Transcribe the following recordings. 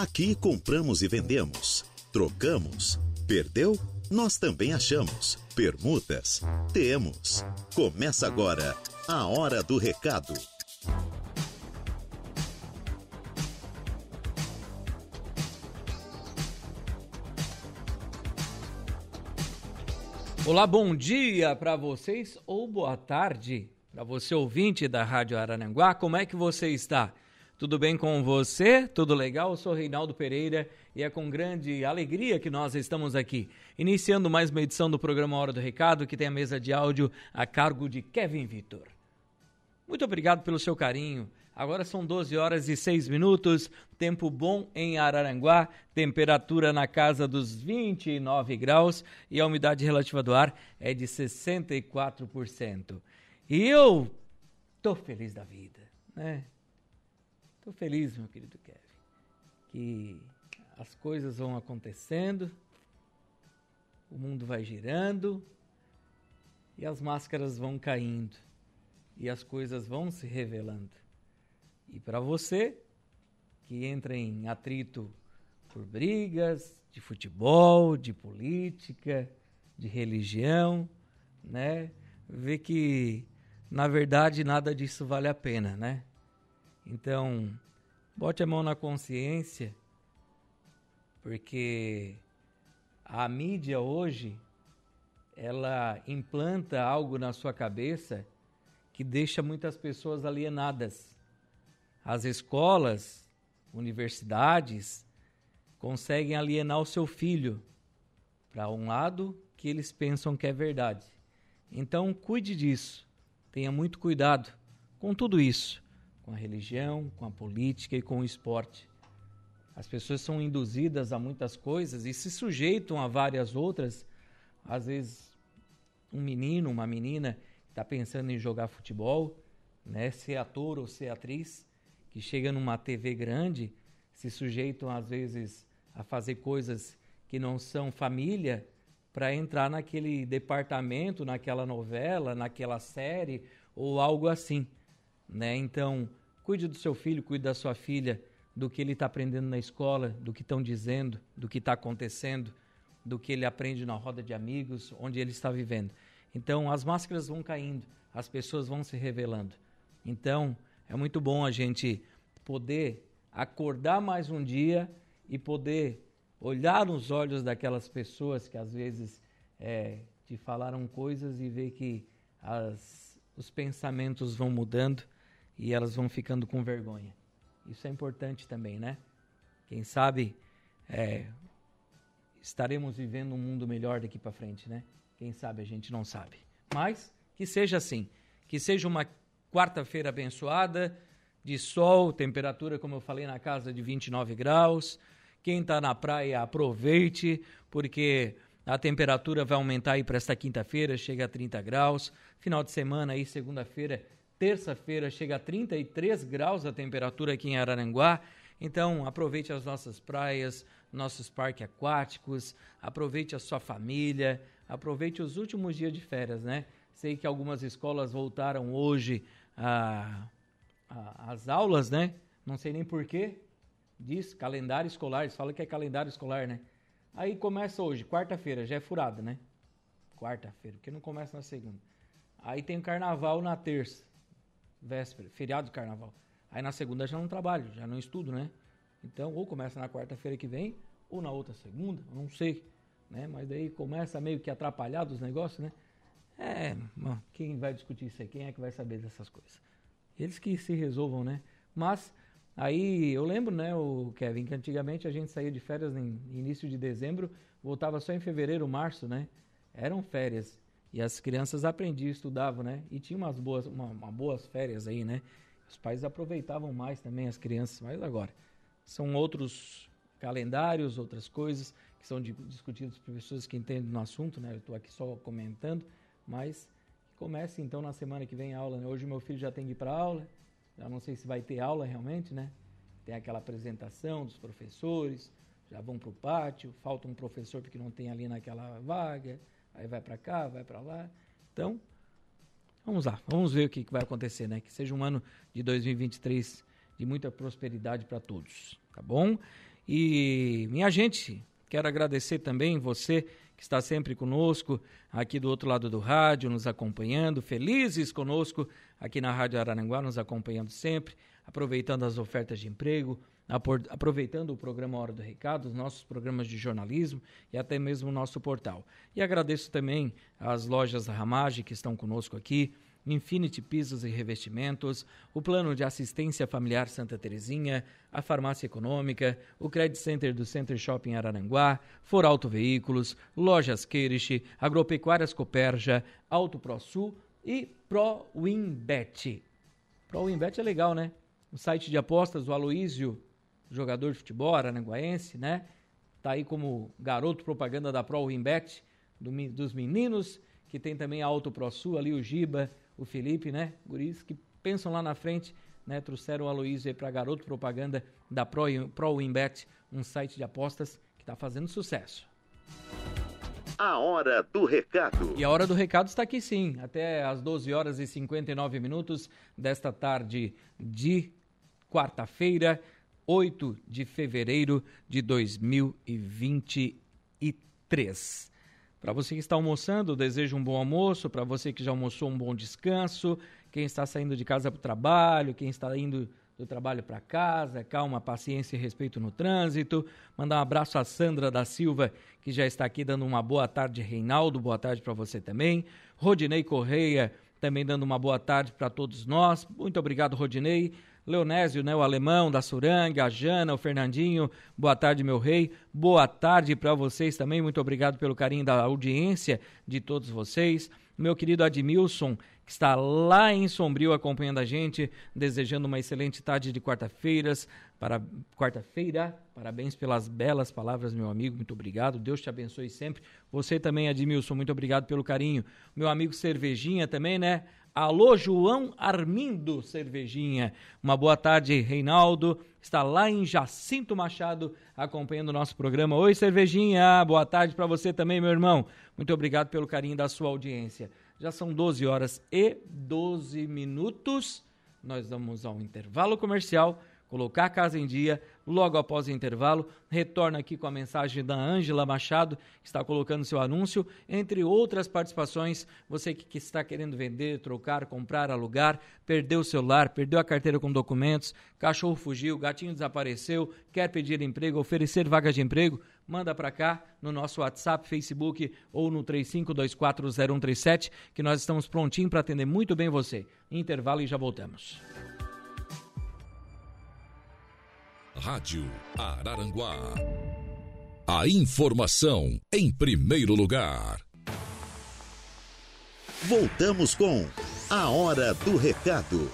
Aqui compramos e vendemos, trocamos, perdeu? Nós também achamos. Permutas? Temos. Começa agora a Hora do Recado. Olá, bom dia para vocês ou boa tarde para você ouvinte da Rádio Arananguá. Como é que você está? Tudo bem com você? Tudo legal? Eu sou Reinaldo Pereira e é com grande alegria que nós estamos aqui, iniciando mais uma edição do programa Hora do Recado, que tem a mesa de áudio a cargo de Kevin Vitor. Muito obrigado pelo seu carinho. Agora são 12 horas e 6 minutos, tempo bom em Araranguá, temperatura na casa dos 29 graus e a umidade relativa do ar é de 64%. E eu tô feliz da vida, né? Tô feliz, meu querido Kevin, que as coisas vão acontecendo, o mundo vai girando e as máscaras vão caindo e as coisas vão se revelando. E para você que entra em atrito por brigas de futebol, de política, de religião, né? Vê que na verdade nada disso vale a pena, né? Então, bote a mão na consciência, porque a mídia hoje ela implanta algo na sua cabeça que deixa muitas pessoas alienadas as escolas, universidades conseguem alienar o seu filho para um lado que eles pensam que é verdade. Então, cuide disso. Tenha muito cuidado com tudo isso, com a religião, com a política e com o esporte. As pessoas são induzidas a muitas coisas e se sujeitam a várias outras. Às vezes, um menino, uma menina está pensando em jogar futebol, né, ser ator ou ser atriz, que chega numa TV grande se sujeitam às vezes a fazer coisas que não são família para entrar naquele departamento, naquela novela, naquela série ou algo assim, né? Então, cuide do seu filho, cuide da sua filha, do que ele está aprendendo na escola, do que estão dizendo, do que está acontecendo, do que ele aprende na roda de amigos, onde ele está vivendo. Então, as máscaras vão caindo, as pessoas vão se revelando. Então, é muito bom a gente poder acordar mais um dia e poder olhar nos olhos daquelas pessoas que às vezes é, te falaram coisas e ver que as, os pensamentos vão mudando e elas vão ficando com vergonha. Isso é importante também, né? Quem sabe é, estaremos vivendo um mundo melhor daqui para frente, né? Quem sabe a gente não sabe. Mas que seja assim, que seja uma quarta-feira abençoada, de sol, temperatura, como eu falei, na casa de 29 graus. Quem está na praia, aproveite, porque a temperatura vai aumentar aí para esta quinta-feira, chega a 30 graus. Final de semana aí, segunda-feira, terça-feira, chega a 33 graus a temperatura aqui em Araranguá. Então, aproveite as nossas praias, nossos parques aquáticos, aproveite a sua família, aproveite os últimos dias de férias, né? Sei que algumas escolas voltaram hoje as aulas, né? Não sei nem porquê. Diz calendário escolar, eles falam que é calendário escolar, né? Aí começa hoje, quarta-feira, já é furada, né? Quarta-feira, porque não começa na segunda. Aí tem o carnaval na terça, véspera, feriado do carnaval. Aí na segunda já não trabalho, já não estudo, né? Então, ou começa na quarta-feira que vem, ou na outra segunda, não sei, né? Mas daí começa meio que atrapalhado os negócios, né? É, mano, quem vai discutir isso aí? Quem é que vai saber dessas coisas? Eles que se resolvam, né? Mas aí eu lembro, né, o Kevin, que antigamente a gente saía de férias em início de dezembro, voltava só em fevereiro, março, né? Eram férias. E as crianças aprendiam, estudavam, né? E tinha umas boas, uma, uma boas férias aí, né? Os pais aproveitavam mais também as crianças, mas agora são outros calendários, outras coisas que são discutidas por pessoas que entendem no assunto, né? Eu estou aqui só comentando, mas comece então na semana que vem a aula. Né? Hoje meu filho já tem que ir para aula, já não sei se vai ter aula realmente, né? Tem aquela apresentação dos professores, já vão para o pátio, falta um professor porque não tem ali naquela vaga, aí vai para cá, vai para lá. Então, vamos lá, vamos ver o que, que vai acontecer, né? Que seja um ano de 2023 de muita prosperidade para todos, tá bom? E minha gente, quero agradecer também você que está sempre conosco aqui do outro lado do rádio, nos acompanhando, felizes conosco aqui na Rádio Araranguá, nos acompanhando sempre, aproveitando as ofertas de emprego, aproveitando o programa Hora do Recado, os nossos programas de jornalismo e até mesmo o nosso portal. E agradeço também às lojas da Ramage que estão conosco aqui, Infinity Pisos e Revestimentos, o Plano de Assistência Familiar Santa Terezinha, a Farmácia Econômica, o Credit Center do Center Shopping Araranguá, For Auto Veículos, Lojas Queirish, Agropecuárias Coperja, Auto ProSul e Pro Winbet. Pro Winbet é legal, né? O site de apostas, o Aloísio jogador de futebol aranguaense, né? Tá aí como garoto propaganda da Pro Winbet, do, dos meninos, que tem também a Auto Pro Sul, ali o Giba, o Felipe, né? Guris que pensam lá na frente, né? Trouxeram o Aloysio aí para garoto propaganda da Pro, Pro Winbet, um site de apostas que está fazendo sucesso. A hora do recado. E a hora do recado está aqui sim, até às 12 horas e 59 minutos desta tarde de quarta-feira. 8 de fevereiro de 2023. Para você que está almoçando, desejo um bom almoço. Para você que já almoçou, um bom descanso. Quem está saindo de casa para o trabalho, quem está indo do trabalho para casa, calma, paciência e respeito no trânsito. Mandar um abraço à Sandra da Silva, que já está aqui dando uma boa tarde. Reinaldo, boa tarde para você também. Rodinei Correia, também dando uma boa tarde para todos nós. Muito obrigado, Rodinei. Leonésio, né, o alemão da Suranga, a Jana, o Fernandinho, boa tarde, meu rei. Boa tarde para vocês também, muito obrigado pelo carinho da audiência de todos vocês. Meu querido Admilson, que está lá em Sombrio acompanhando a gente, desejando uma excelente tarde de quarta-feiras, para quarta-feira. Parabéns pelas belas palavras, meu amigo. Muito obrigado. Deus te abençoe sempre. Você também, Admilson, muito obrigado pelo carinho. Meu amigo Cervejinha também, né? Alô, João Armindo Cervejinha. Uma boa tarde, Reinaldo. Está lá em Jacinto Machado acompanhando o nosso programa. Oi, Cervejinha. Boa tarde para você também, meu irmão. Muito obrigado pelo carinho da sua audiência. Já são 12 horas e 12 minutos. Nós vamos ao intervalo comercial colocar a casa em dia, logo após o intervalo, retorna aqui com a mensagem da Ângela Machado, que está colocando seu anúncio, entre outras participações, você que, que, está querendo vender, trocar, comprar, alugar, perdeu o celular, perdeu a carteira com documentos, cachorro fugiu, gatinho desapareceu, quer pedir emprego, oferecer vagas de emprego, manda para cá no nosso WhatsApp, Facebook ou no 35240137, que nós estamos prontinho para atender muito bem você. Intervalo e já voltamos. Rádio Araranguá. A informação em primeiro lugar. Voltamos com A Hora do Recado.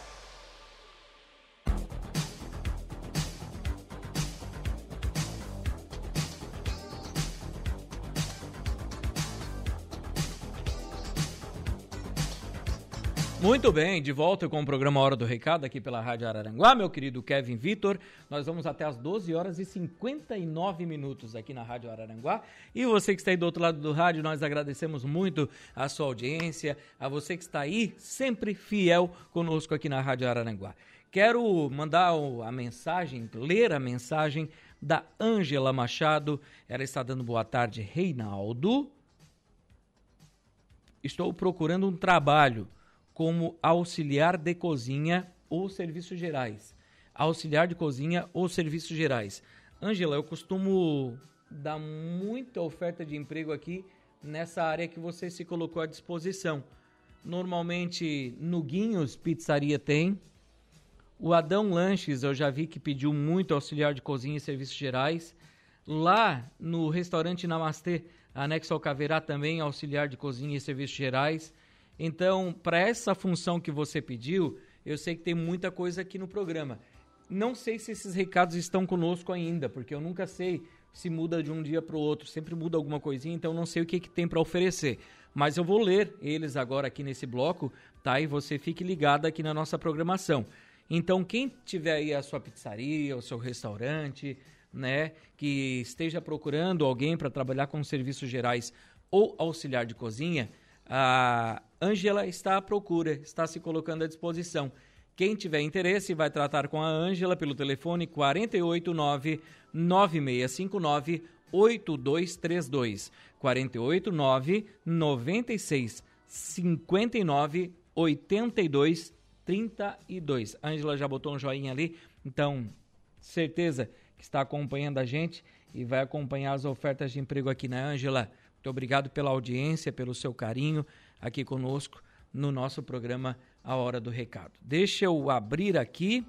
Muito bem, de volta com o programa Hora do Recado aqui pela Rádio Araranguá, meu querido Kevin Vitor. Nós vamos até as 12 horas e 59 minutos aqui na Rádio Araranguá. E você que está aí do outro lado do rádio, nós agradecemos muito a sua audiência, a você que está aí sempre fiel conosco aqui na Rádio Araranguá. Quero mandar a mensagem, ler a mensagem da Ângela Machado. Ela está dando boa tarde, Reinaldo. Estou procurando um trabalho como auxiliar de cozinha ou serviços gerais. Auxiliar de cozinha ou serviços gerais. Ângela, eu costumo dar muita oferta de emprego aqui nessa área que você se colocou à disposição. Normalmente no Guinhos Pizzaria tem. O Adão Lanches eu já vi que pediu muito auxiliar de cozinha e serviços gerais. Lá no restaurante Namastê, anexo ao Caverá também auxiliar de cozinha e serviços gerais. Então, para essa função que você pediu, eu sei que tem muita coisa aqui no programa. Não sei se esses recados estão conosco ainda, porque eu nunca sei se muda de um dia para o outro, sempre muda alguma coisinha, então não sei o que, que tem para oferecer. Mas eu vou ler eles agora aqui nesse bloco, tá? E você fique ligado aqui na nossa programação. Então, quem tiver aí a sua pizzaria, o seu restaurante, né, que esteja procurando alguém para trabalhar com serviços gerais ou auxiliar de cozinha, a Ângela está à procura, está se colocando à disposição. Quem tiver interesse vai tratar com a Ângela pelo telefone 489 9659 8232 489 96 59 82 32. Ângela já botou um joinha ali, então certeza que está acompanhando a gente e vai acompanhar as ofertas de emprego aqui, né, Ângela? Muito obrigado pela audiência, pelo seu carinho aqui conosco no nosso programa A Hora do Recado. Deixa eu abrir aqui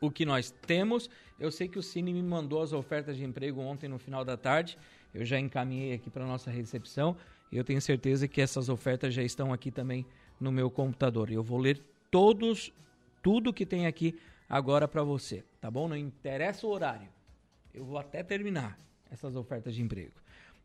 o que nós temos. Eu sei que o Cine me mandou as ofertas de emprego ontem no final da tarde. Eu já encaminhei aqui para nossa recepção. Eu tenho certeza que essas ofertas já estão aqui também no meu computador. Eu vou ler todos, tudo que tem aqui agora para você, tá bom? Não interessa o horário. Eu vou até terminar essas ofertas de emprego.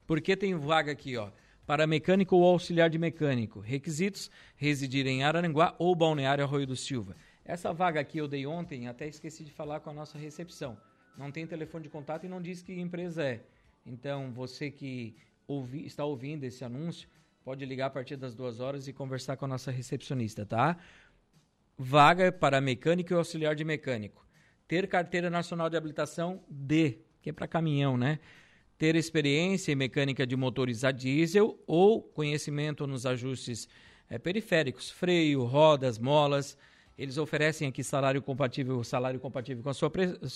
Porque tem vaga aqui, ó, para mecânico ou auxiliar de mecânico. Requisitos: residir em Araranguá ou Balneário Arroio do Silva. Essa vaga aqui eu dei ontem, até esqueci de falar com a nossa recepção. Não tem telefone de contato e não diz que empresa é. Então, você que ouvi, está ouvindo esse anúncio, pode ligar a partir das duas horas e conversar com a nossa recepcionista, tá? Vaga para mecânico e auxiliar de mecânico. Ter carteira nacional de habilitação D, que é para caminhão, né? Ter experiência em mecânica de motores a diesel ou conhecimento nos ajustes é, periféricos, freio, rodas, molas. Eles oferecem aqui salário compatível, salário compatível com a sua,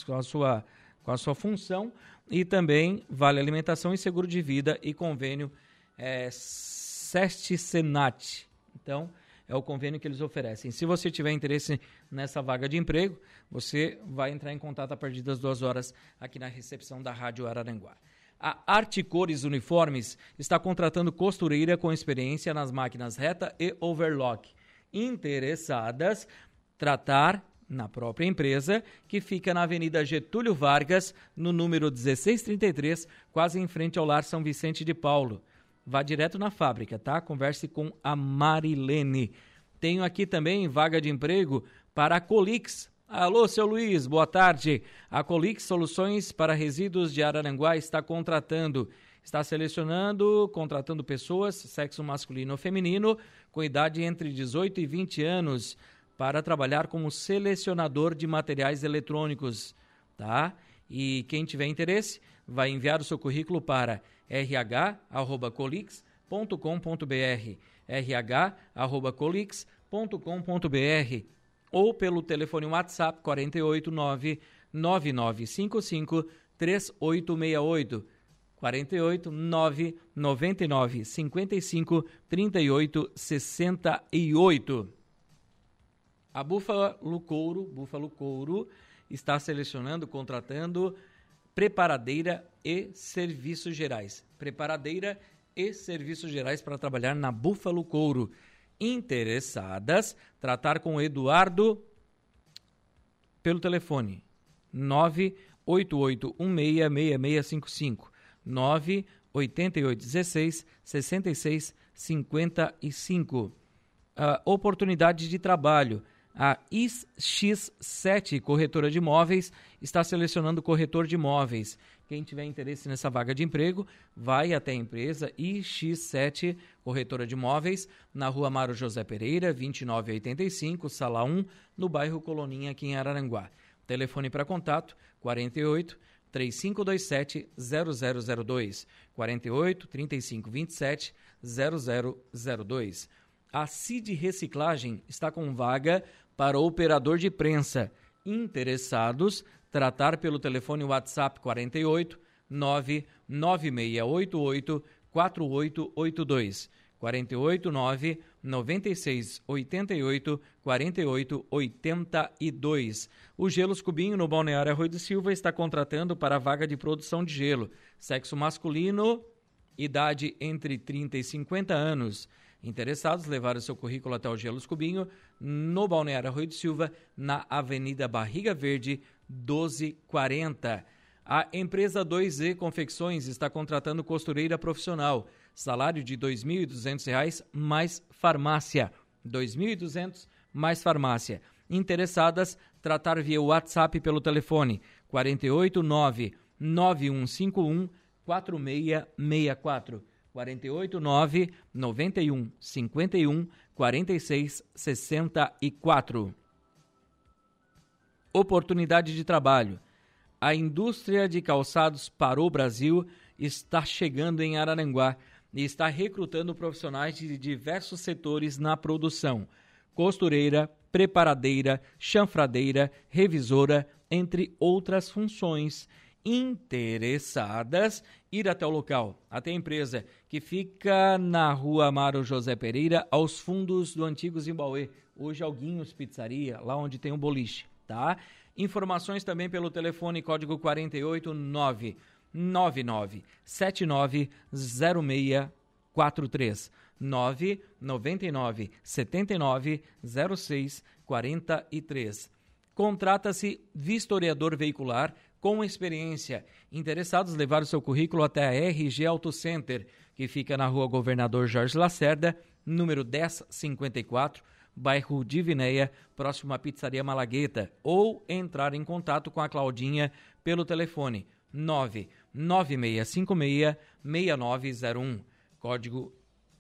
com a sua, com a sua função e também vale alimentação e seguro de vida e convênio é, SEST Senat. Então, é o convênio que eles oferecem. Se você tiver interesse nessa vaga de emprego, você vai entrar em contato a partir das duas horas aqui na recepção da Rádio Araranguá. A Articores Uniformes está contratando costureira com experiência nas máquinas reta e overlock. Interessadas, tratar na própria empresa, que fica na Avenida Getúlio Vargas, no número 1633, quase em frente ao Lar São Vicente de Paulo vá direto na fábrica, tá? Converse com a Marilene. Tenho aqui também vaga de emprego para a Colix. Alô, seu Luiz, boa tarde. A Colix Soluções para Resíduos de Araranguá está contratando, está selecionando, contratando pessoas, sexo masculino ou feminino, com idade entre 18 e 20 anos, para trabalhar como selecionador de materiais eletrônicos, tá? E quem tiver interesse, vai enviar o seu currículo para rh@colix.com.br, rh@colix.com.br ou pelo telefone WhatsApp 489 9955 3868 48 9 99 55 38 68. A Búfalo Couro, Búfalo Couro está selecionando, contratando preparadeira e serviços gerais. Preparadeira e serviços gerais para trabalhar na Búfalo Couro. Interessadas, tratar com Eduardo pelo telefone 988166655 98816 6655. Uh, oportunidade de trabalho a X7 Corretora de Imóveis está selecionando corretor de imóveis. Quem tiver interesse nessa vaga de emprego, vai até a empresa IX7 Corretora de Imóveis, na rua Mário José Pereira, 2985, sala 1, no bairro Coloninha, aqui em Araranguá. Telefone para contato 48 3527 0002 48 3527 0002. A CID Reciclagem está com vaga para operador de prensa. Interessados, tratar pelo telefone WhatsApp 48 99688 4882. 489 96 88 48 82. O Gelos Cubinho no Balneário Arroio do Silva está contratando para a vaga de produção de gelo. Sexo masculino, idade entre 30 e 50 anos. Interessados, levaram seu currículo até o Gelos Cubinho, no Balneário Arroio de Silva, na Avenida Barriga Verde, 1240. A empresa 2Z Confecções está contratando costureira profissional. Salário de R$ 2.200 mais farmácia. R$ 2.200 mais farmácia. Interessadas, tratar via WhatsApp pelo telefone 489 9151 4664. 489 91 51 46 64. Oportunidade de trabalho. A indústria de calçados para o Brasil está chegando em Araranguá e está recrutando profissionais de diversos setores na produção: costureira, preparadeira, chanfradeira, revisora, entre outras funções. Interessadas, ir até o local, até a empresa, que fica na rua Amaro José Pereira, aos fundos do antigo Zimbauê, hoje Alguinhos Pizzaria, lá onde tem o um boliche, tá? Informações também pelo telefone código 489 99 79 0643 999 79 06 43. Contrata-se vistoriador veicular com experiência. Interessados levar o seu currículo até a RG Auto Center, que fica na rua Governador Jorge Lacerda, número 1054, bairro Divinéia, próximo à Pizzaria Malagueta, ou entrar em contato com a Claudinha pelo telefone 99656 6901, código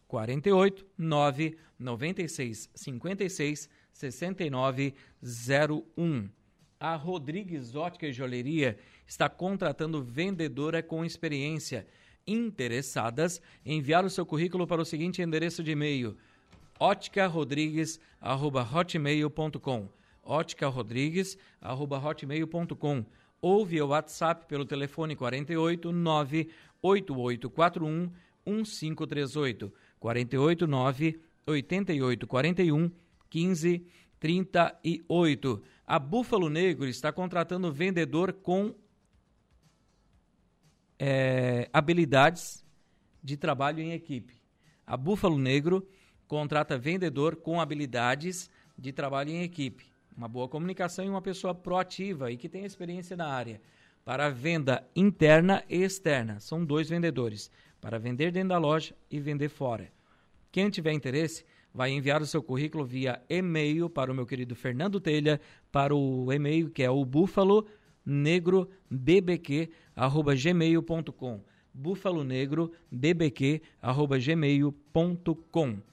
48 996 56 6901. A Rodrigues Ótica e Joalheria está contratando vendedora com experiência. Interessadas, enviar o seu currículo para o seguinte endereço de e-mail: óticarodrigues@hotmail.com. óticarodrigues@hotmail.com ou via WhatsApp pelo telefone 48 98841 1538 48 9 8841 1538. A Búfalo Negro está contratando vendedor com é, habilidades de trabalho em equipe. A Búfalo Negro contrata vendedor com habilidades de trabalho em equipe. Uma boa comunicação e uma pessoa proativa e que tem experiência na área. Para venda interna e externa. São dois vendedores. Para vender dentro da loja e vender fora. Quem tiver interesse, vai enviar o seu currículo via e-mail para o meu querido Fernando Telha, para o e-mail que é o búfalo negro bbq@gmail.com. Búfalo negro bbq@gmail.com.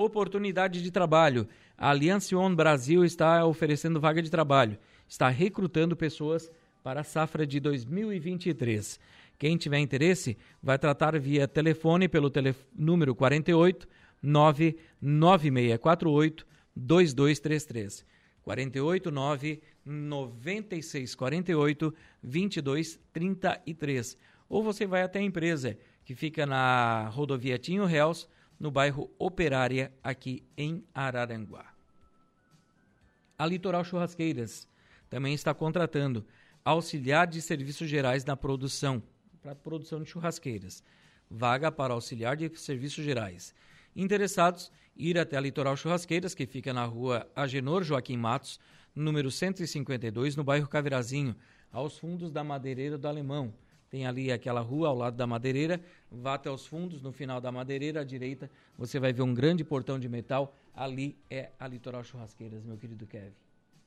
Oportunidade de trabalho. A Aliança On Brasil está oferecendo vaga de trabalho. Está recrutando pessoas para a safra de 2023. Quem tiver interesse, vai tratar via telefone pelo telef número 48 99648 2233. 489 9648 2233. Ou você vai até a empresa, que fica na rodovia Tinho Réus, no bairro Operária, aqui em Araranguá. A Litoral Churrasqueiras também está contratando auxiliar de serviços gerais na produção, para produção de churrasqueiras. Vaga para auxiliar de serviços gerais. Interessados, ir até a Litoral Churrasqueiras, que fica na rua Agenor Joaquim Matos, número 152, no bairro Cavirazinho, aos fundos da Madeireira do Alemão. Tem ali aquela rua ao lado da madeireira, vá até os fundos, no final da madeireira, à direita, você vai ver um grande portão de metal. Ali é a Litoral Churrasqueiras, meu querido Kevin.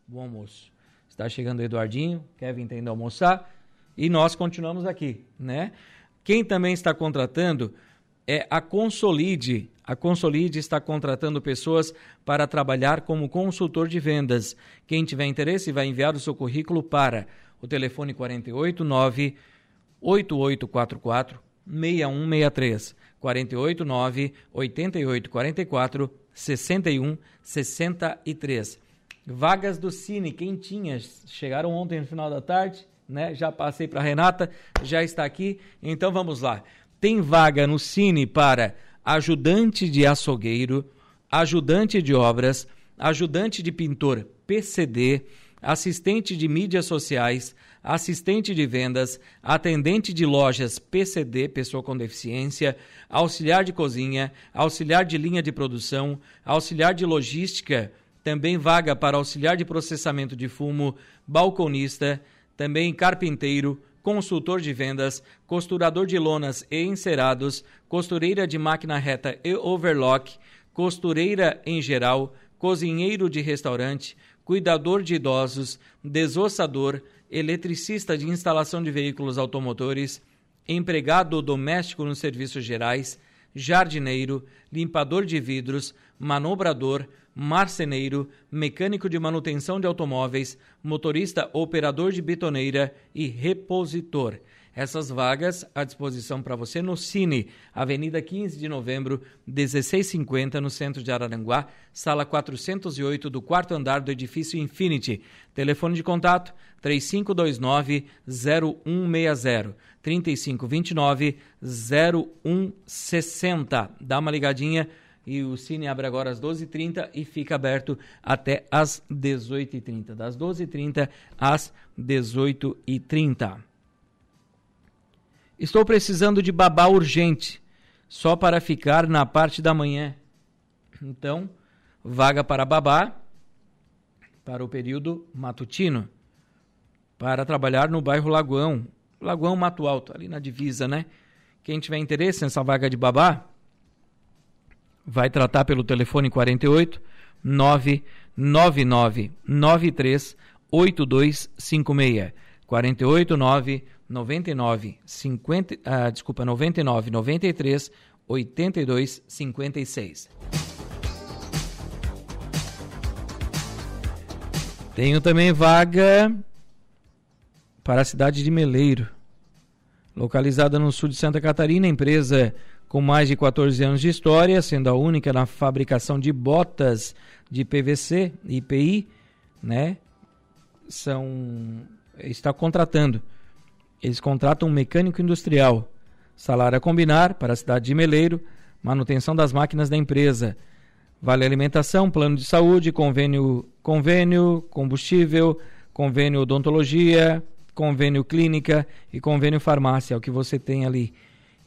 Bom almoço. Está chegando o Eduardinho, Kevin de almoçar e nós continuamos aqui, né? Quem também está contratando é a Consolide. A Consolide está contratando pessoas para trabalhar como consultor de vendas. Quem tiver interesse vai enviar o seu currículo para o telefone 489 8844 6163 489 8844 61 63. Vagas do Cine, quem tinha? Chegaram ontem no final da tarde, né? Já passei para Renata, já está aqui. Então vamos lá. Tem vaga no Cine para ajudante de açougueiro, ajudante de obras, ajudante de pintor PCD, assistente de mídias sociais, assistente de vendas, atendente de lojas PCD, pessoa com deficiência, auxiliar de cozinha, auxiliar de linha de produção, auxiliar de logística, também vaga para auxiliar de processamento de fumo, balconista, também carpinteiro, consultor de vendas, costurador de lonas e encerados, costureira de máquina reta e overlock, costureira em geral, cozinheiro de restaurante, cuidador de idosos, desossador, eletricista de instalação de veículos automotores, empregado doméstico nos serviços gerais, jardineiro, limpador de vidros, manobrador, marceneiro, mecânico de manutenção de automóveis, motorista operador de betoneira e repositor. Essas vagas à disposição para você no Cine, Avenida 15 de Novembro, 1650, no centro de Araranguá, sala 408 do quarto andar do edifício Infinity. Telefone de contato 3529 0160 3529 0160. Dá uma ligadinha e o Cine abre agora às 12h30 e fica aberto até às 18h30. Das 12h30 às 18h30. Estou precisando de babá urgente, só para ficar na parte da manhã. Então, vaga para babá para o período matutino, para trabalhar no bairro Lagoão, Lagoão Mato Alto, ali na divisa, né? Quem tiver interesse nessa vaga de babá, vai tratar pelo telefone 48 999 93 8256. 48 9 99 50, ah, desculpa, 99 93 82 56. Tenho também vaga para a cidade de Meleiro, localizada no sul de Santa Catarina, empresa com mais de 14 anos de história, sendo a única na fabricação de botas de PVC IPI, né? São está contratando eles contratam um mecânico industrial. Salário a combinar para a cidade de Meleiro, manutenção das máquinas da empresa. Vale alimentação, plano de saúde, convênio, convênio, combustível, convênio odontologia, convênio clínica e convênio farmácia, é o que você tem ali.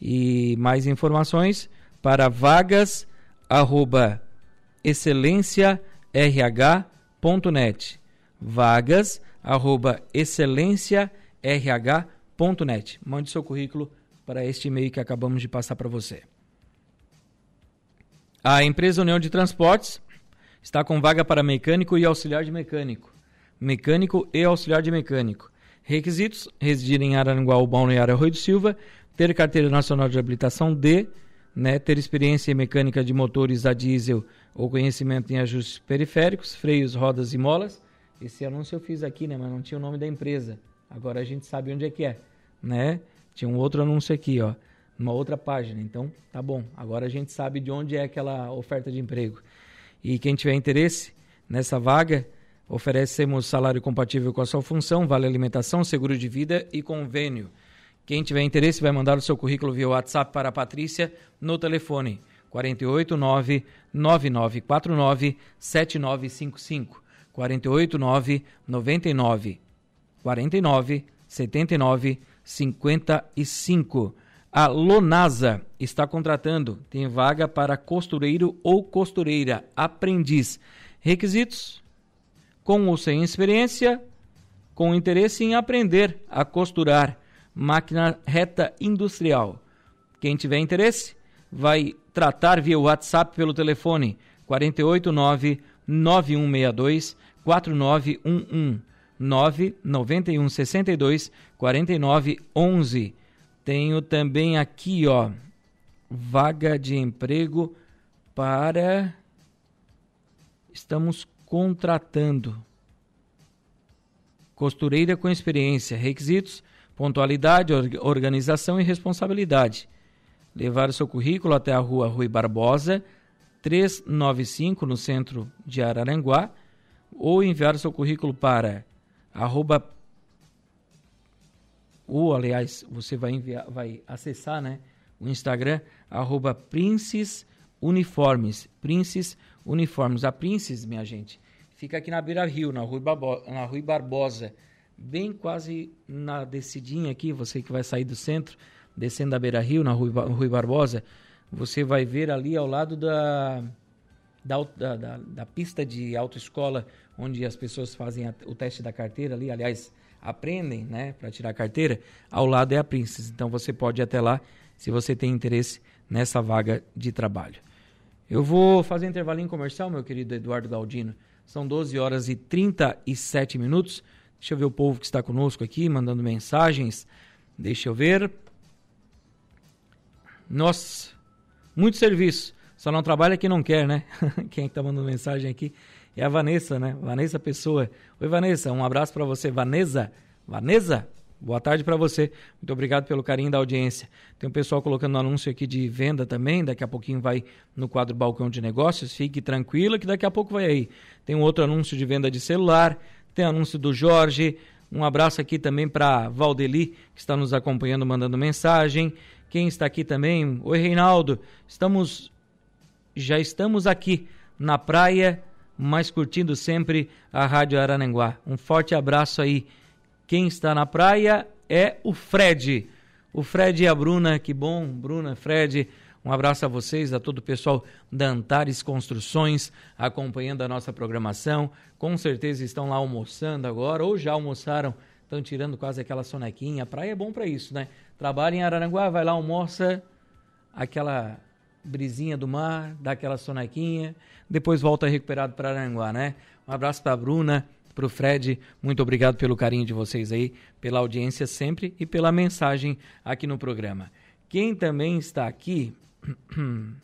E mais informações para vagas arroba vagas arroba net. Mande seu currículo para este e-mail que acabamos de passar para você. A empresa União de Transportes está com vaga para mecânico e auxiliar de mecânico. Mecânico e auxiliar de mecânico. Requisitos: residir em Araranguá ou Balneário Arroio do Silva, ter carteira nacional de habilitação D, né, ter experiência em mecânica de motores a diesel ou conhecimento em ajustes periféricos, freios, rodas e molas. Esse anúncio eu fiz aqui, né, mas não tinha o nome da empresa. Agora a gente sabe onde é que é, né? Tinha um outro anúncio aqui, ó, numa outra página. Então, tá bom. Agora a gente sabe de onde é aquela oferta de emprego. E quem tiver interesse nessa vaga, oferecemos salário compatível com a sua função, vale alimentação, seguro de vida e convênio. Quem tiver interesse vai mandar o seu currículo via WhatsApp para a Patrícia no telefone 489 9949 7955 489 99 49 79 55. A Lonasa está contratando, tem vaga para costureiro ou costureira, aprendiz. Requisitos: com ou sem experiência, com interesse em aprender a costurar máquina reta industrial. Quem tiver interesse, vai tratar via WhatsApp pelo telefone 489 9162 4911 991 62 49 11. Tenho também aqui, ó, vaga de emprego para estamos contratando costureira com experiência, requisitos, pontualidade, organização e responsabilidade. Levar o seu currículo até a rua Rui Barbosa, 395, no centro de Araranguá, ou enviar o seu currículo para arroba ou aliás você vai enviar vai acessar né o Instagram arroba Princes Uniformes. Princes Uniformes. A Princes minha gente fica aqui na Beira Rio na Rui, Barbo, na Rui Barbosa. Bem quase na descidinha aqui você que vai sair do centro descendo da Beira Rio na Rui, Rui Barbosa você vai ver ali ao lado da da, da, da, pista de autoescola, onde as pessoas fazem a, o teste da carteira ali, aliás, aprendem né, para tirar a carteira, ao lado é a Princess. Então você pode ir até lá se você tem interesse nessa vaga de trabalho. Eu vou fazer um intervalinho comercial, meu querido Eduardo Galdino. São 12 horas e 37 minutos. Deixa eu ver o povo que está conosco aqui, mandando mensagens. Deixa eu ver. Nossa, muito serviço. Só não trabalha quem não quer, né? Quem está mandando mensagem aqui é a Vanessa, né? Vanessa Pessoa. Oi, Vanessa, um abraço para você. Vanessa, Vanessa, boa tarde para você. Muito obrigado pelo carinho da audiência. Tem um pessoal colocando anúncio aqui de venda também. Daqui a pouquinho vai no quadro Balcão de Negócios. Fique tranquila que daqui a pouco vai aí. Tem um outro anúncio de venda de celular. Tem anúncio do Jorge. Um abraço aqui também para Valdeli, que está nos acompanhando, mandando mensagem. Quem está aqui também? Oi, Reinaldo. Estamos já estamos aqui na praia, mas curtindo sempre a Rádio Arananguá. Um forte abraço aí. Quem está na praia é o Fred. O Fred e a Bruna, que bom, Bruna, Fred. Um abraço a vocês, a todo o pessoal da Antares Construções, acompanhando a nossa programação. Com certeza estão lá almoçando agora, ou já almoçaram, estão tirando quase aquela sonequinha. A praia é bom para isso, né? Trabalha em Araranguá, vai lá, almoça, aquela brisinha do mar, dá aquela sonequinha, depois volta recuperado para Aranguá, né? Um abraço para a Bruna, para o Fred, muito obrigado pelo carinho de vocês aí, pela audiência sempre e pela mensagem aqui no programa. Quem também está aqui.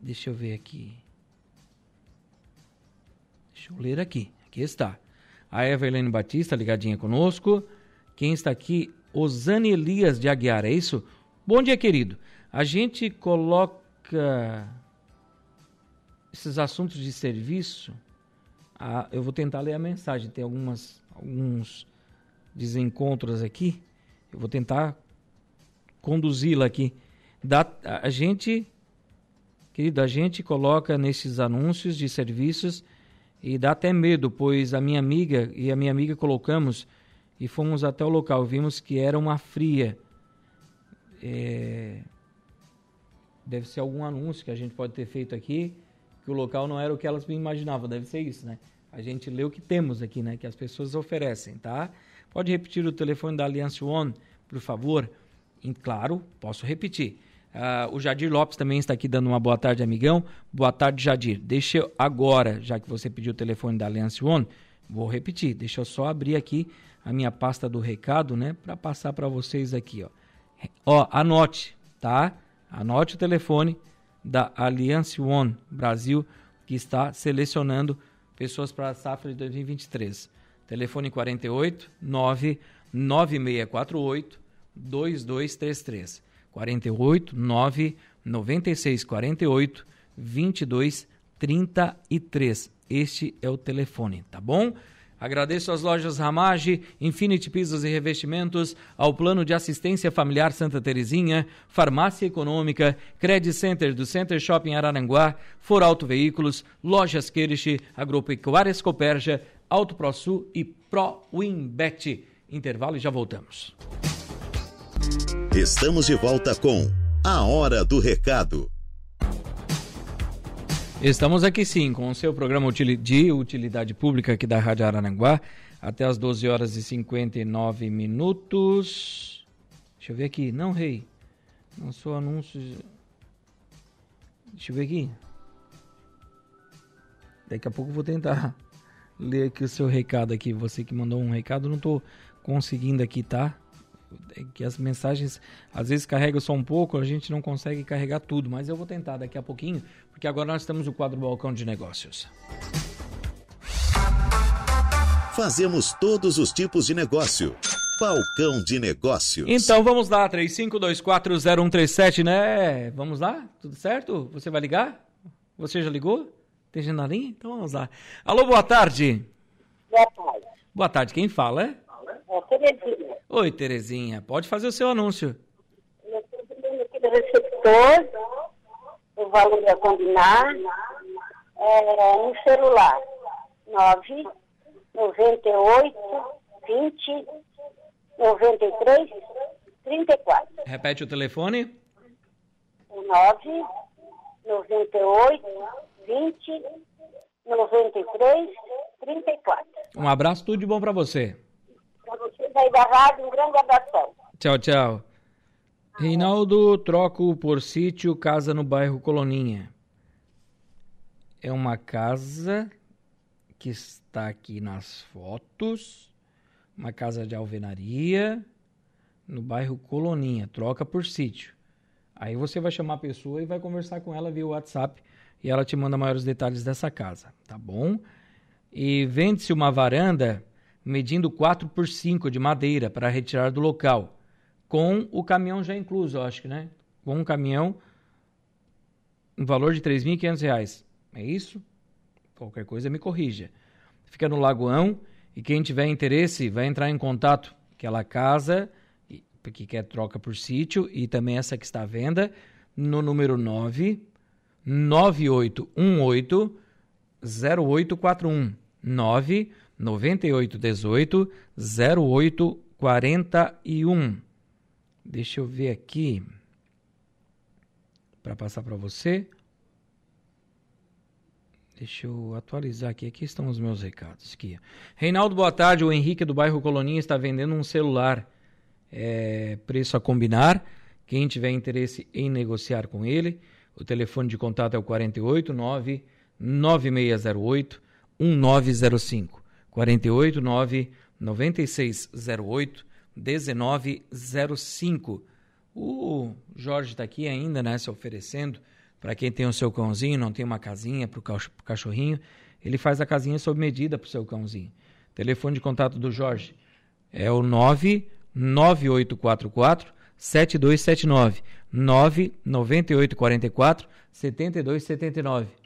Deixa eu ver aqui. Deixa eu ler aqui. Aqui está. A Evelyn Batista ligadinha conosco. Quem está aqui? Osane Elias de Aguiar, é isso? Bom dia, querido. A gente coloca esses assuntos de serviço. Ah, eu vou tentar ler a mensagem. Tem algumas, alguns desencontros aqui. Eu vou tentar conduzi-la aqui. Da, a gente, querido, a gente coloca nesses anúncios de serviços e dá até medo, pois a minha amiga e a minha amiga colocamos e fomos até o local. Vimos que era uma fria é, deve ser algum anúncio que a gente pode ter feito aqui, que o local não era o que elas imaginavam, deve ser isso, né? A gente lê o que temos aqui, né? Que as pessoas oferecem, tá? Pode repetir o telefone da Aliança One, por favor? Claro, posso repetir. Uh, o Jadir Lopes também está aqui dando uma boa tarde, amigão. Boa tarde, Jadir. Deixa eu agora, já que você pediu o telefone da Aliança One, vou repetir. Deixa eu só abrir aqui a minha pasta do recado, né? Para passar para vocês aqui, ó. Ó, anote, tá? Anote o telefone da Alliance One Brasil, que está selecionando pessoas para a safra de 2023. Telefone 48 99648 2233. 48 9 96 48 22 33. Este é o telefone, tá bom? Agradeço às lojas Ramage, Infinity Pisos e Revestimentos, ao Plano de Assistência Familiar Santa Terezinha, Farmácia Econômica, Credit Center do Center Shopping Araranguá, For Auto Veículos, Lojas Queriche, Agropecuárias Coperja, Auto ProSul e Pro Winbet. Intervalo e já voltamos. Estamos de volta com A Hora do Recado. Estamos aqui sim com o seu programa de utilidade pública aqui da Rádio Arananguá até as 12 horas e 59 minutos. Deixa eu ver aqui. Não, rei. Não sou anúncio. Deixa eu ver aqui. Daqui a pouco eu vou tentar ler aqui o seu recado aqui. Você que mandou um recado, não estou conseguindo aqui, tá? É que as mensagens às vezes carregam só um pouco, a gente não consegue carregar tudo, mas eu vou tentar daqui a pouquinho, porque agora nós temos o quadro Balcão de Negócios. Fazemos todos os tipos de negócio. Balcão de Negócios. Então vamos lá, 35240137, né? Vamos lá? Tudo certo? Você vai ligar? Você já ligou? Tem gente na linha? Então vamos lá. Alô, boa tarde. Boa tarde. Boa tarde, quem fala, é? É Terezinha. Oi, Terezinha, pode fazer o seu anúncio. Eu estou aqui do receptor, o valor a combinar, é, no celular, 9 98 20 93 34. Repete o telefone. 9 98 20 93 34. Um abraço, tudo de bom para você. Aí da rádio, um grande abração. Tchau, tchau. Reinaldo, troco por sítio casa no bairro Coloninha. É uma casa que está aqui nas fotos, uma casa de alvenaria no bairro Coloninha, troca por sítio. Aí você vai chamar a pessoa e vai conversar com ela via WhatsApp e ela te manda maiores detalhes dessa casa, tá bom? E vende-se uma varanda medindo 4 por 5 de madeira para retirar do local, com o caminhão já incluso, eu acho que, né? Com um caminhão, um valor de R$ 3.500. É isso? Qualquer coisa me corrija. Fica no Lagoão e quem tiver interesse vai entrar em contato. Aquela casa que quer troca por sítio e também essa que está à venda no número 9 9818 0841 9 9818 0841. Deixa eu ver aqui para passar para você. Deixa eu atualizar aqui. Aqui estão os meus recados. Aqui. Reinaldo, boa tarde. O Henrique do bairro Coloninha está vendendo um celular. É, preço a combinar. Quem tiver interesse em negociar com ele, o telefone de contato é o 489 9608 1905. 489 9608 1905. O Jorge está aqui ainda, né, se oferecendo para quem tem o seu cãozinho, não tem uma casinha para o cachorrinho, ele faz a casinha sob medida para o seu cãozinho. Telefone de contato do Jorge é o 99844 7279 99844 7279.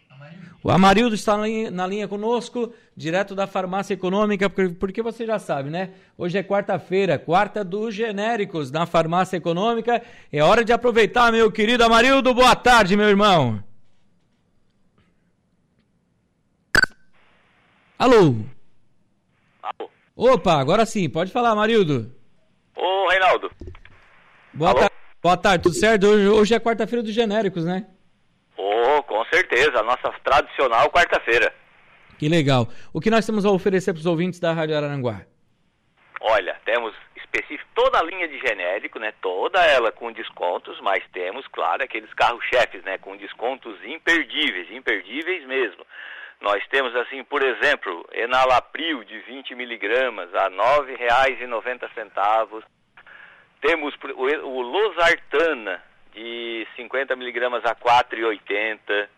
O Amarildo está na linha, conosco, direto da farmácia econômica, porque, você já sabe, né? Hoje é quarta-feira, quarta dos genéricos na farmácia econômica. É hora de aproveitar, meu querido Amarildo. Boa tarde, meu irmão. Alô? Alô? Opa, agora sim, pode falar, Amarildo. Ô, Reinaldo. Boa, ta boa tarde, tudo certo? Hoje, hoje é quarta-feira dos genéricos, né? Oh, com certeza, a nossa tradicional quarta-feira. Que legal. O que nós temos a oferecer para os ouvintes da Rádio Araranguá? Olha, temos específico toda a linha de genérico, né? Toda ela com descontos, mas temos, claro, aqueles carros-chefes, né? Com descontos imperdíveis, imperdíveis mesmo. Nós temos, assim, por exemplo, Enalapril de 20 miligramas a R$ 9,90. Temos o Losartana de 50 miligramas a 4,80.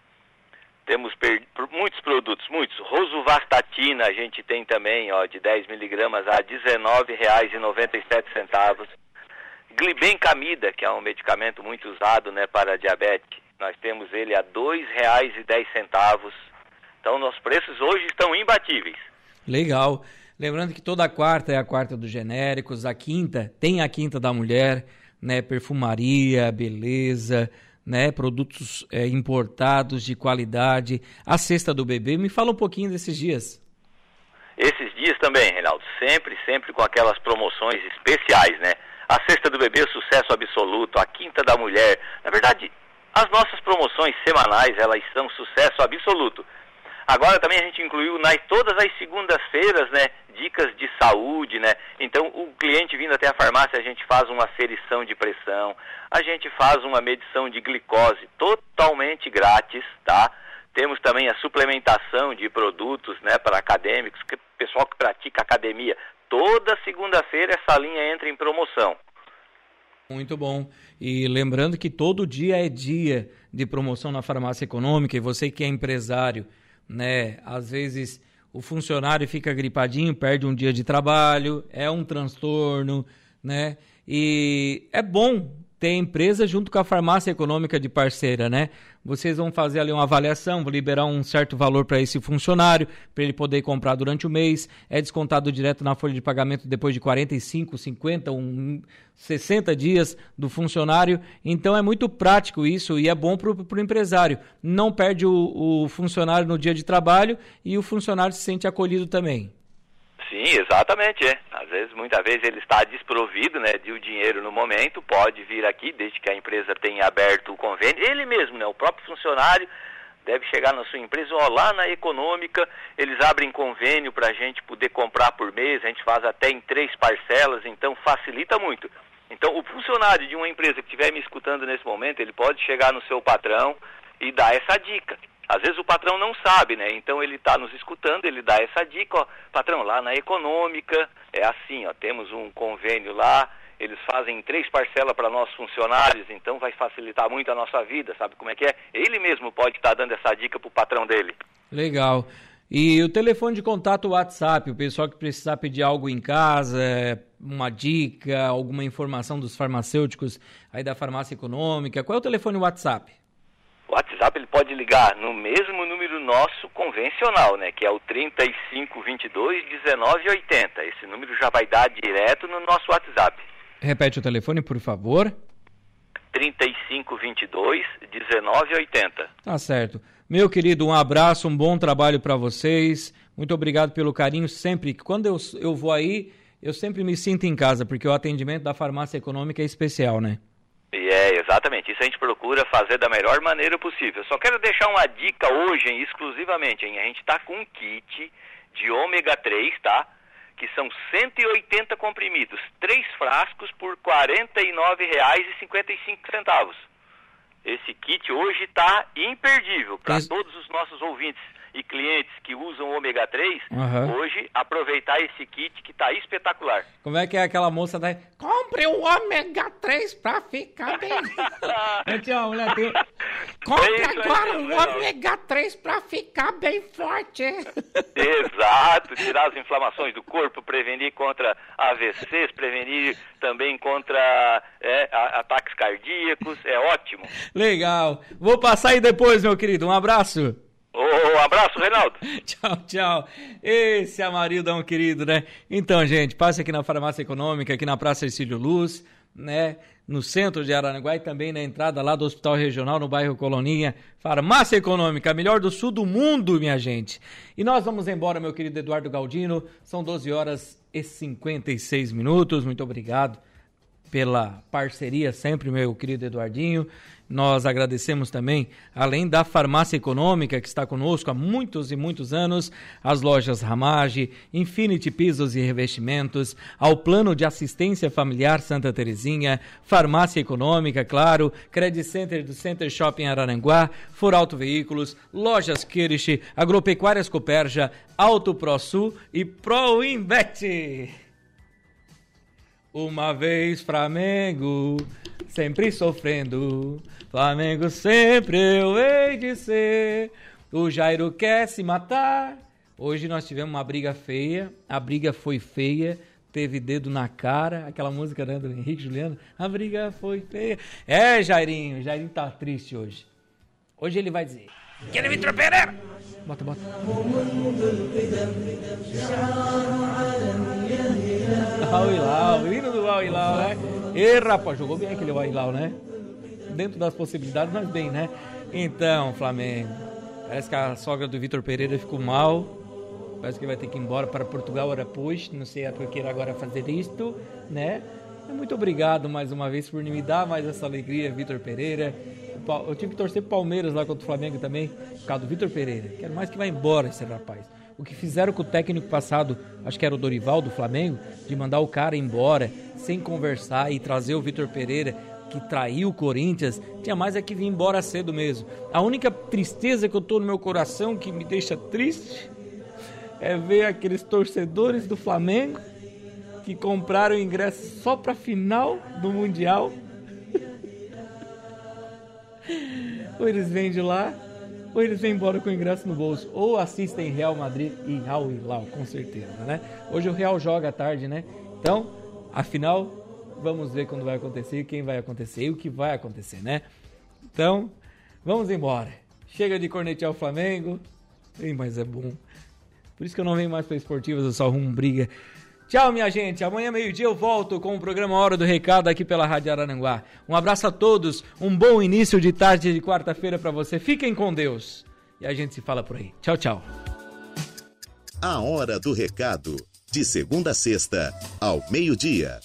Temos muitos produtos, muitos. Rosuvastatina a gente tem também, ó, de 10 miligramas a R$19,97. Glibencamida, que é um medicamento muito usado, né, para diabetes, nós temos ele a R$ 2,10. Então, nossos preços hoje estão imbatíveis. Legal. Lembrando que toda quarta é a quarta dos genéricos, a quinta tem a quinta da mulher né, perfumaria, beleza, né, produtos é, importados de qualidade, a cesta do bebê. Me fala um pouquinho desses dias. Esses dias também, Reinaldo, sempre, sempre com aquelas promoções especiais, né? A cesta do bebê, sucesso absoluto, a quinta da mulher. Na verdade, as nossas promoções semanais, elas são sucesso absoluto. Agora também a gente incluiu nas todas as segundas-feiras, né, dicas de saúde, né? Então o cliente vindo até a farmácia, a gente faz uma aferição de pressão, a gente faz uma medição de glicose totalmente grátis, tá? Temos também a suplementação de produtos, né, para acadêmicos, que, pessoal que pratica academia. Toda segunda-feira essa linha entra em promoção. Muito bom. E lembrando que todo dia é dia de promoção na farmácia econômica e você que é empresário né? Às vezes o funcionário fica gripadinho, perde um dia de trabalho, é um transtorno, né? E é bom ter empresa junto com a farmácia econômica de parceira, né? Vocês vão fazer ali uma avaliação, vão liberar um certo valor para esse funcionário, para ele poder comprar durante o mês. É descontado direto na folha de pagamento depois de 45, 50, um, 60 dias do funcionário. Então é muito prático isso e é bom para o empresário. Não perde o, o funcionário no dia de trabalho e o funcionário se sente acolhido também. Sim, exatamente, é. Às vezes, muitas vezes ele está desprovido, né, de o dinheiro no momento, pode vir aqui, desde que a empresa tenha aberto o convênio, ele mesmo, né, o próprio funcionário deve chegar na sua empresa, lá na econômica, eles abrem convênio para a gente poder comprar por mês, a gente faz até em três parcelas, então facilita muito. Então, o funcionário de uma empresa que estiver me escutando nesse momento, ele pode chegar no seu patrão e dar essa dica. Às vezes o patrão não sabe, né? Então ele está nos escutando, ele dá essa dica, ó, patrão, lá na econômica é assim, ó, temos um convênio lá, eles fazem três parcelas para nossos funcionários, então vai facilitar muito a nossa vida, sabe como é que é? Ele mesmo pode estar tá dando essa dica para o patrão dele. Legal. E o telefone de contato WhatsApp, o pessoal que precisar pedir algo em casa, uma dica, alguma informação dos farmacêuticos aí da farmácia econômica, qual é o telefone WhatsApp? O WhatsApp ele pode ligar no mesmo número nosso convencional, né, que é o 3522 1980. Esse número já vai dar direto no nosso WhatsApp. Repete o telefone, por favor. 3522 1980. Tá certo. Meu querido, um abraço, um bom trabalho para vocês. Muito obrigado pelo carinho sempre. Quando eu, eu vou aí, eu sempre me sinto em casa, porque o atendimento da farmácia econômica é especial, né? E é, exatamente. Isso a gente procura fazer da melhor maneira possível. Só quero deixar uma dica hoje, hein, exclusivamente, hein? A gente está com um kit de ômega 3, tá? Que são 180 comprimidos, três frascos por R$ 49,55. Esse kit hoje está imperdível para todos os nossos ouvintes e clientes que usam ômega 3, uhum. hoje aproveitar esse kit que está espetacular. Como é que é aquela moça daí? Compre o ômega 3 para ficar bem. Tchau, mulher, tem... Compre é agora o ômega 3 para ficar bem forte. Exato, tirar as inflamações do corpo, prevenir contra AVCs, prevenir também contra é, ataques cardíacos, é ótimo. Legal. Vou passar aí depois, meu querido. Um abraço. Um abraço, Reinaldo. tchau, tchau. Esse Amarildo um querido, né? Então, gente, passe aqui na Farmácia Econômica, aqui na Praça Ercílio Luz, né? No centro de Araranguá e também na entrada lá do Hospital Regional, no bairro Coloninha. Farmácia Econômica, melhor do sul do mundo, minha gente. E nós vamos embora, meu querido Eduardo Galdino. São 12 horas e 56 minutos. Muito obrigado pela parceria sempre, meu querido Eduardinho. Nós agradecemos também, além da farmácia econômica que está conosco há muitos e muitos anos, as lojas Ramage, Infinity Pisos e Revestimentos, ao Plano de Assistência Familiar Santa Terezinha, Farmácia Econômica, claro, Credit Center do Center Shopping Araranguá, For Auto Veículos, Lojas Kirsch, Agropecuárias Coperja, Auto ProSul e ProInvest. Uma vez Flamengo, sempre sofrendo. Flamengo sempre eu hei de ser. O Jairo quer se matar. Hoje nós tivemos uma briga feia. A briga foi feia. Teve dedo na cara. Aquela música né, do Henrique Juliano. A briga foi feia. É, Jairinho. Jairinho tá triste hoje. Hoje ele vai dizer. Aquele Vitor Pereira. Bota, bota. Al Hilal, o hino do Al Hilal, né? E rapaz, jogou bem aquele Al Hilal, né? Dentro das possibilidades, mas bem, né? Então, Flamengo, parece que a sogra do Vitor Pereira ficou mal. Parece que vai ter que ir embora para Portugal hora depois. Não sei a queira agora fazer isto, né? Muito obrigado mais uma vez por me dar mais essa alegria, Vitor Pereira. Eu tive que torcer Palmeiras lá contra o Flamengo também, por causa do Vitor Pereira. Quero mais que vá embora esse rapaz. O que fizeram com o técnico passado, acho que era o Dorival do Flamengo, de mandar o cara embora sem conversar e trazer o Vitor Pereira, que traiu o Corinthians, tinha mais é que vir embora cedo mesmo. A única tristeza que eu tô no meu coração, que me deixa triste, é ver aqueles torcedores do Flamengo que compraram ingresso só para final do Mundial. Ou eles vêm de lá ou eles vêm embora com o ingresso no bolso, ou assistem Real Madrid e Al Hilal, com certeza, né? Hoje o Real joga à tarde, né? Então, afinal, vamos ver quando vai acontecer, quem vai acontecer e o que vai acontecer, né? Então, vamos embora. Chega de cornetear o Flamengo. Ei, mas é bom. Por isso que eu não venho mais para esportivas, eu só arrumo briga. Tchau, minha gente. Amanhã, meio-dia, eu volto com o programa Hora do Recado aqui pela Rádio Araranguá. Um abraço a todos, um bom início de tarde de quarta-feira para você. Fiquem com Deus. E a gente se fala por aí. Tchau, tchau. A Hora do Recado, de segunda a sexta, ao meio-dia.